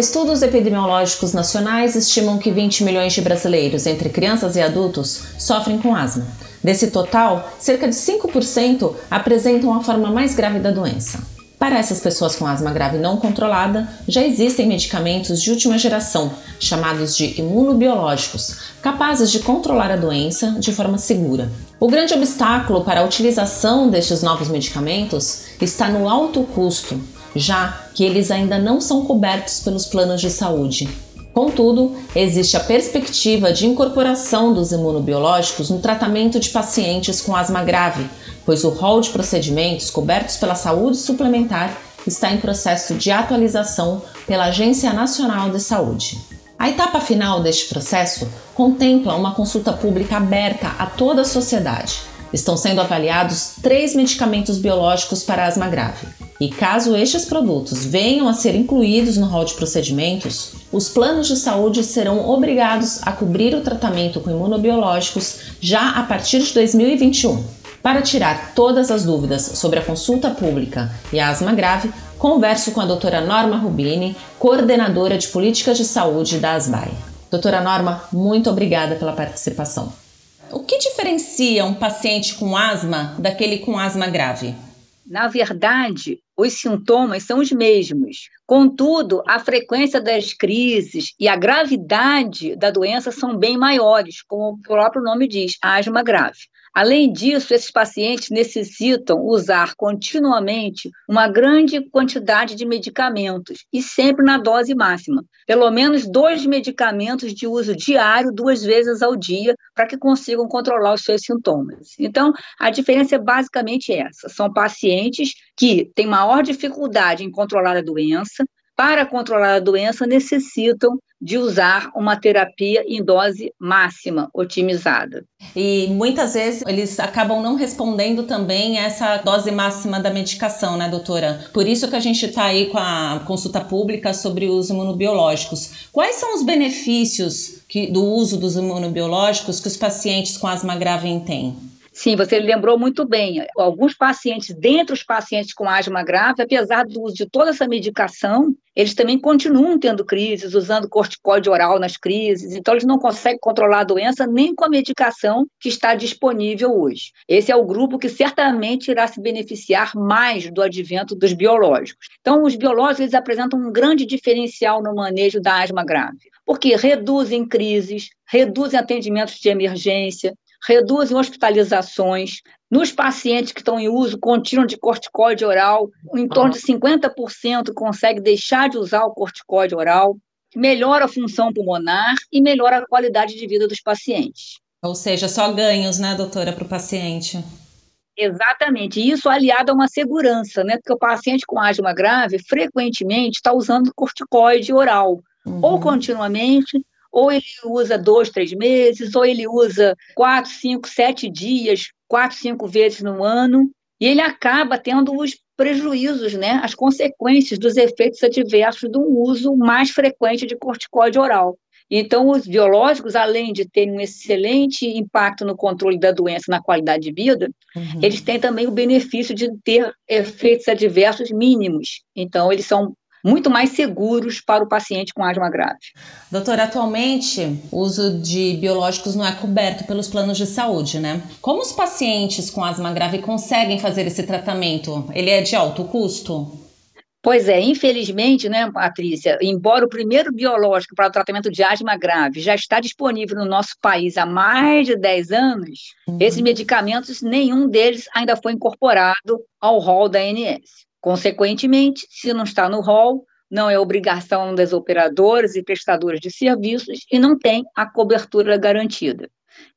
Estudos epidemiológicos nacionais estimam que 20 milhões de brasileiros, entre crianças e adultos, sofrem com asma. Desse total, cerca de 5% apresentam a forma mais grave da doença. Para essas pessoas com asma grave não controlada, já existem medicamentos de última geração, chamados de imunobiológicos, capazes de controlar a doença de forma segura. O grande obstáculo para a utilização destes novos medicamentos está no alto custo, já que eles ainda não são cobertos pelos planos de saúde. Contudo, existe a perspectiva de incorporação dos imunobiológicos no tratamento de pacientes com asma grave, pois o rol de procedimentos cobertos pela saúde suplementar está em processo de atualização pela Agência Nacional de Saúde. A etapa final deste processo contempla uma consulta pública aberta a toda a sociedade. Estão sendo avaliados três medicamentos biológicos para asma grave. E caso estes produtos venham a ser incluídos no rol de procedimentos, os planos de saúde serão obrigados a cobrir o tratamento com imunobiológicos já a partir de 2021. Para tirar todas as dúvidas sobre a consulta pública e a asma grave, converso com a doutora Norma Rubini, coordenadora de políticas de saúde da ASBAI. Doutora Norma, muito obrigada pela participação. O que diferencia um paciente com asma daquele com asma grave? Na verdade, os sintomas são os mesmos. Contudo, a frequência das crises e a gravidade da doença são bem maiores, como o próprio nome diz, asma grave. Além disso, esses pacientes necessitam usar continuamente uma grande quantidade de medicamentos e sempre na dose máxima. Pelo menos dois medicamentos de uso diário, duas vezes ao dia, para que consigam controlar os seus sintomas. Então, a diferença é basicamente essa: são pacientes que têm maior dificuldade em controlar a doença, para controlar a doença, necessitam de usar uma terapia em dose máxima, otimizada. E muitas vezes eles acabam não respondendo também essa dose máxima da medicação, né, doutora? Por isso que a gente está aí com a consulta pública sobre os imunobiológicos. Quais são os benefícios que, do uso dos imunobiológicos que os pacientes com asma grave têm? Sim, você lembrou muito bem. Alguns pacientes, dentre os pacientes com asma grave, apesar do uso de toda essa medicação, eles também continuam tendo crises, usando corticóide oral nas crises, então eles não conseguem controlar a doença nem com a medicação que está disponível hoje. Esse é o grupo que certamente irá se beneficiar mais do advento dos biológicos. Então, os biológicos eles apresentam um grande diferencial no manejo da asma grave, porque reduzem crises, reduzem atendimentos de emergência, reduzem hospitalizações. Nos pacientes que estão em uso contínuo de corticóide oral, em torno de 50% consegue deixar de usar o corticóide oral, melhora a função pulmonar e melhora a qualidade de vida dos pacientes. Ou seja, só ganhos, né, doutora, para o paciente? Exatamente, isso aliado a uma segurança, né? Porque o paciente com asma grave frequentemente está usando corticoide oral, uhum. ou continuamente, ou ele usa dois, três meses, ou ele usa quatro, cinco, sete dias, quatro, cinco vezes no ano, e ele acaba tendo os prejuízos, né, as consequências dos efeitos adversos do uso mais frequente de corticóide oral. Então, os biológicos, além de terem um excelente impacto no controle da doença, na qualidade de vida, uhum. eles têm também o benefício de ter efeitos adversos mínimos. Então, eles são muito mais seguros para o paciente com asma grave. Doutora, atualmente o uso de biológicos não é coberto pelos planos de saúde, né? Como os pacientes com asma grave conseguem fazer esse tratamento? Ele é de alto custo? Pois é, infelizmente, né, Patrícia, embora o primeiro biológico para o tratamento de asma grave já está disponível no nosso país há mais de 10 anos, uhum. esses medicamentos, nenhum deles ainda foi incorporado ao rol da ANS. Consequentemente, se não está no rol, não é obrigação das operadoras e prestadoras de serviços e não tem a cobertura garantida.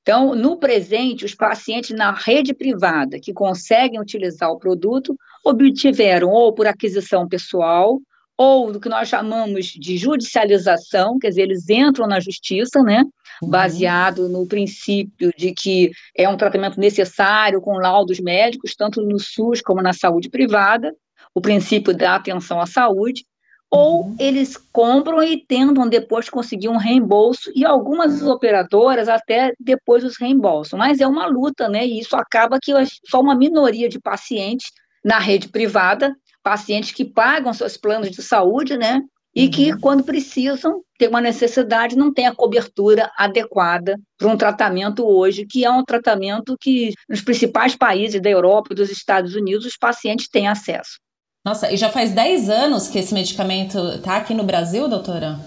Então, no presente, os pacientes na rede privada que conseguem utilizar o produto obtiveram ou por aquisição pessoal ou do que nós chamamos de judicialização, quer dizer, eles entram na justiça, né, uhum. baseado no princípio de que é um tratamento necessário com laudos médicos, tanto no SUS como na saúde privada, o princípio da atenção à saúde, ou uhum. eles compram e tentam depois conseguir um reembolso, e algumas operadoras até depois os reembolsam. Mas é uma luta, né? E isso acaba que só uma minoria de pacientes na rede privada, pacientes que pagam seus planos de saúde, né? e que, uhum. quando precisam, tem uma necessidade, não tem a cobertura adequada para um tratamento hoje, que é um tratamento que nos principais países da Europa e dos Estados Unidos os pacientes têm acesso. Nossa, e já faz 10 anos que esse medicamento está aqui no Brasil, doutora?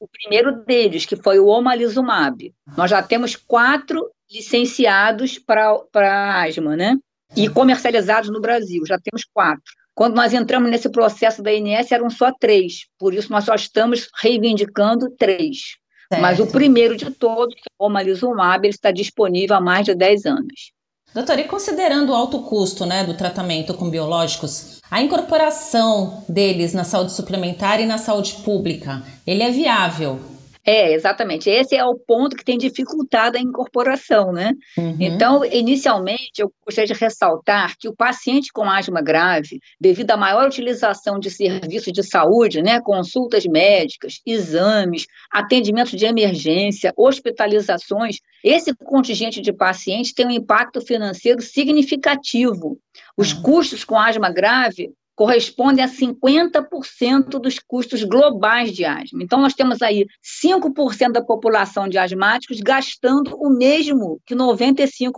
O primeiro deles, que foi o omalizumab. Nós já temos quatro licenciados para asma, né? E comercializados no Brasil, já temos quatro. Quando nós entramos nesse processo da INS, eram só três, por isso nós só estamos reivindicando três. Certo. Mas o primeiro de todos, que é o omalizumab, ele está disponível há mais de 10 anos. Doutora, e considerando o alto custo né, do tratamento com biológicos, a incorporação deles na saúde suplementar e na saúde pública, ele é viável? É, exatamente. Esse é o ponto que tem dificultado a incorporação, né? Uhum. Então, inicialmente, eu gostaria de ressaltar que o paciente com asma grave, devido à maior utilização de serviços de saúde, né, consultas médicas, exames, atendimento de emergência, hospitalizações, esse contingente de pacientes tem um impacto financeiro significativo. Os uhum. custos com asma grave correspondem a 50% dos custos globais de asma. Então, nós temos aí 5% da população de asmáticos gastando o mesmo que 95%.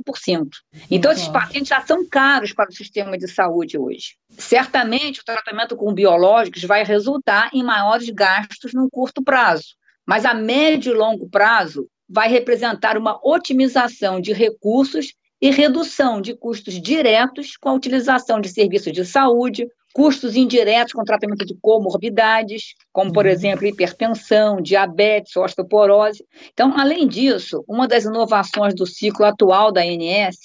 Então, esses pacientes já são caros para o sistema de saúde hoje. Certamente, o tratamento com biológicos vai resultar em maiores gastos no curto prazo, mas a médio e longo prazo vai representar uma otimização de recursos e redução de custos diretos com a utilização de serviços de saúde, custos indiretos com tratamento de comorbidades, como, por uhum. exemplo, hipertensão, diabetes, osteoporose. Então, além disso, uma das inovações do ciclo atual da ANS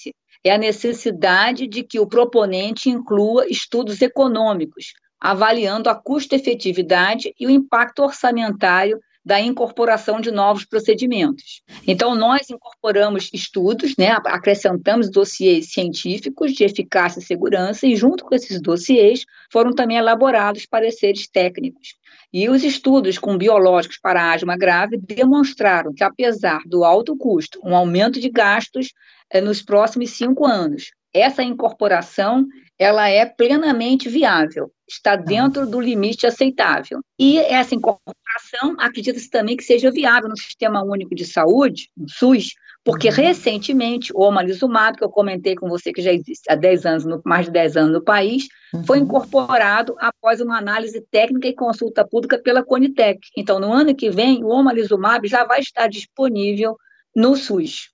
é a necessidade de que o proponente inclua estudos econômicos, avaliando a custo-efetividade e o impacto orçamentário da incorporação de novos procedimentos. Então, nós incorporamos estudos, né, acrescentamos dossiês científicos de eficácia e segurança, e junto com esses dossiês foram também elaborados pareceres técnicos. E os estudos com biológicos para asma grave demonstraram que, apesar do alto custo, um aumento de gastos é, nos próximos cinco anos, essa incorporação ela é plenamente viável, está dentro do limite aceitável. E essa incorporação, acredita-se também que seja viável no Sistema Único de Saúde, no SUS, porque uhum. recentemente o omalizumab, que eu comentei com você que já existe há 10 anos, no, mais de 10 anos no país, uhum. foi incorporado após uma análise técnica e consulta pública pela Conitec. Então, no ano que vem, o omalizumab já vai estar disponível no SUS.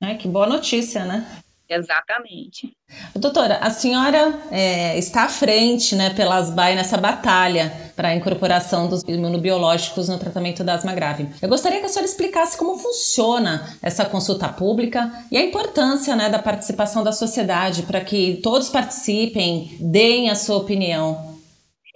É, que boa notícia, né? Exatamente. Doutora, a senhora é, está à frente, né, pela ASBAI nessa batalha para a incorporação dos imunobiológicos no tratamento da asma grave. Eu gostaria que a senhora explicasse como funciona essa consulta pública e a importância, né, da participação da sociedade para que todos participem, deem a sua opinião.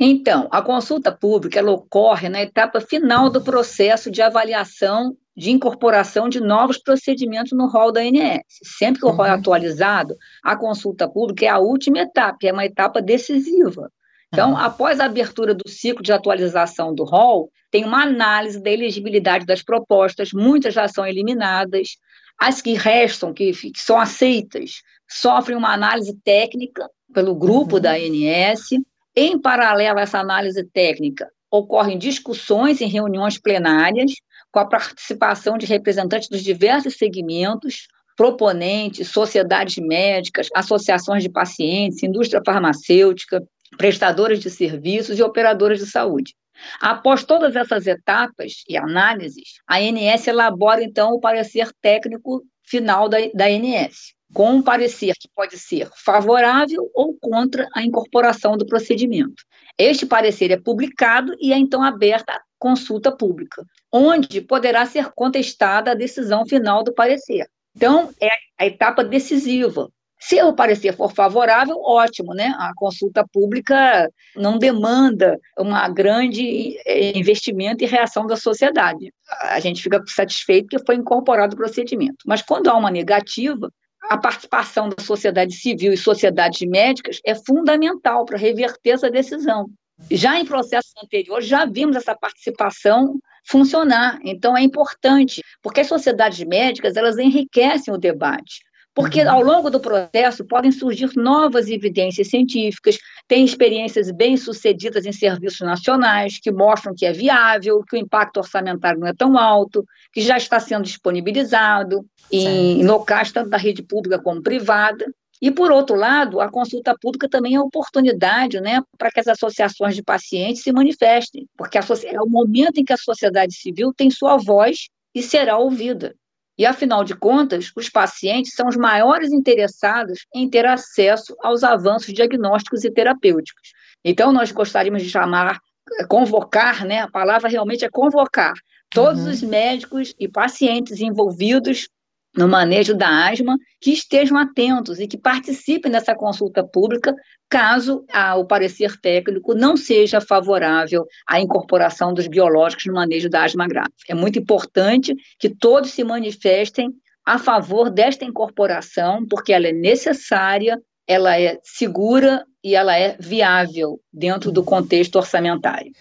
Então, a consulta pública ela ocorre na etapa final do processo de avaliação de incorporação de novos procedimentos no rol da ANS. Sempre que o rol é uhum. atualizado, a consulta pública é a última etapa, é uma etapa decisiva. Então, uhum. após a abertura do ciclo de atualização do rol, tem uma análise da elegibilidade das propostas, muitas já são eliminadas, as que restam, que, que são aceitas, sofrem uma análise técnica pelo grupo uhum. da ANS. Em paralelo a essa análise técnica, ocorrem discussões em reuniões plenárias, com a participação de representantes dos diversos segmentos, proponentes, sociedades médicas, associações de pacientes, indústria farmacêutica, prestadores de serviços e operadoras de saúde. Após todas essas etapas e análises, a ANS elabora, então, o parecer técnico final da, da ANS, com um parecer que pode ser favorável ou contra a incorporação do procedimento. Este parecer é publicado e é então aberta a consulta pública, onde poderá ser contestada a decisão final do parecer. Então, é a etapa decisiva. Se o parecer for favorável, ótimo, né? A consulta pública não demanda uma grande eh, investimento e reação da sociedade. A gente fica satisfeito que foi incorporado o procedimento. Mas quando há uma negativa, a participação da sociedade civil e sociedades médicas é fundamental para reverter essa decisão. Já em processos anteriores, já vimos essa participação funcionar. Então, é importante, porque as sociedades médicas, elas enriquecem o debate. Porque ao longo do processo podem surgir novas evidências científicas, tem experiências bem-sucedidas em serviços nacionais que mostram que é viável, que o impacto orçamentário não é tão alto, que já está sendo disponibilizado em, em locais tanto da rede pública como privada. E, por outro lado, a consulta pública também é oportunidade né, para que as associações de pacientes se manifestem, porque é o momento em que a sociedade civil tem sua voz e será ouvida. E, afinal de contas, os pacientes são os maiores interessados em ter acesso aos avanços diagnósticos e terapêuticos. Então, nós gostaríamos de chamar, convocar, né? A palavra realmente é convocar todos uhum. os médicos e pacientes envolvidos no manejo da asma, que estejam atentos e que participem dessa consulta pública, caso o parecer técnico não seja favorável à incorporação dos biológicos no manejo da asma grave. É muito importante que todos se manifestem a favor desta incorporação, porque ela é necessária, ela é segura e ela é viável dentro do contexto orçamentário.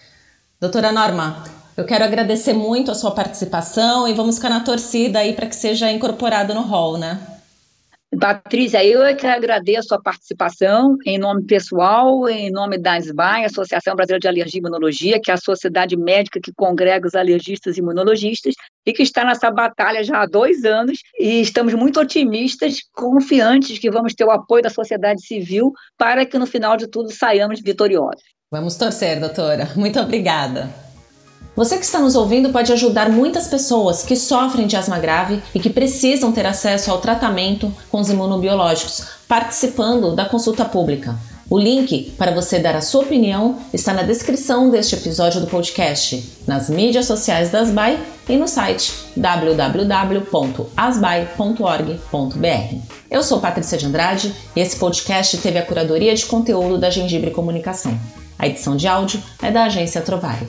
Doutora Norma, eu quero agradecer muito a sua participação e vamos ficar na torcida aí para que seja incorporado no hall, né? Patrícia, eu é que agradeço a participação em nome pessoal, em nome da ASBAI, Associação Brasileira de Alergia e Imunologia, que é a sociedade médica que congrega os alergistas e imunologistas e que está nessa batalha já há dois anos e estamos muito otimistas, confiantes que vamos ter o apoio da sociedade civil para que no final de tudo saiamos vitoriosos. Vamos torcer, doutora. Muito obrigada. Você que está nos ouvindo pode ajudar muitas pessoas que sofrem de asma grave e que precisam ter acesso ao tratamento com os imunobiológicos, participando da consulta pública. O link para você dar a sua opinião está na descrição deste episódio do podcast, nas mídias sociais da Asbai e no site www.asbai.org.br. Eu sou Patrícia de Andrade e esse podcast teve a curadoria de conteúdo da Gengibre Comunicação. A edição de áudio é da agência Trovário.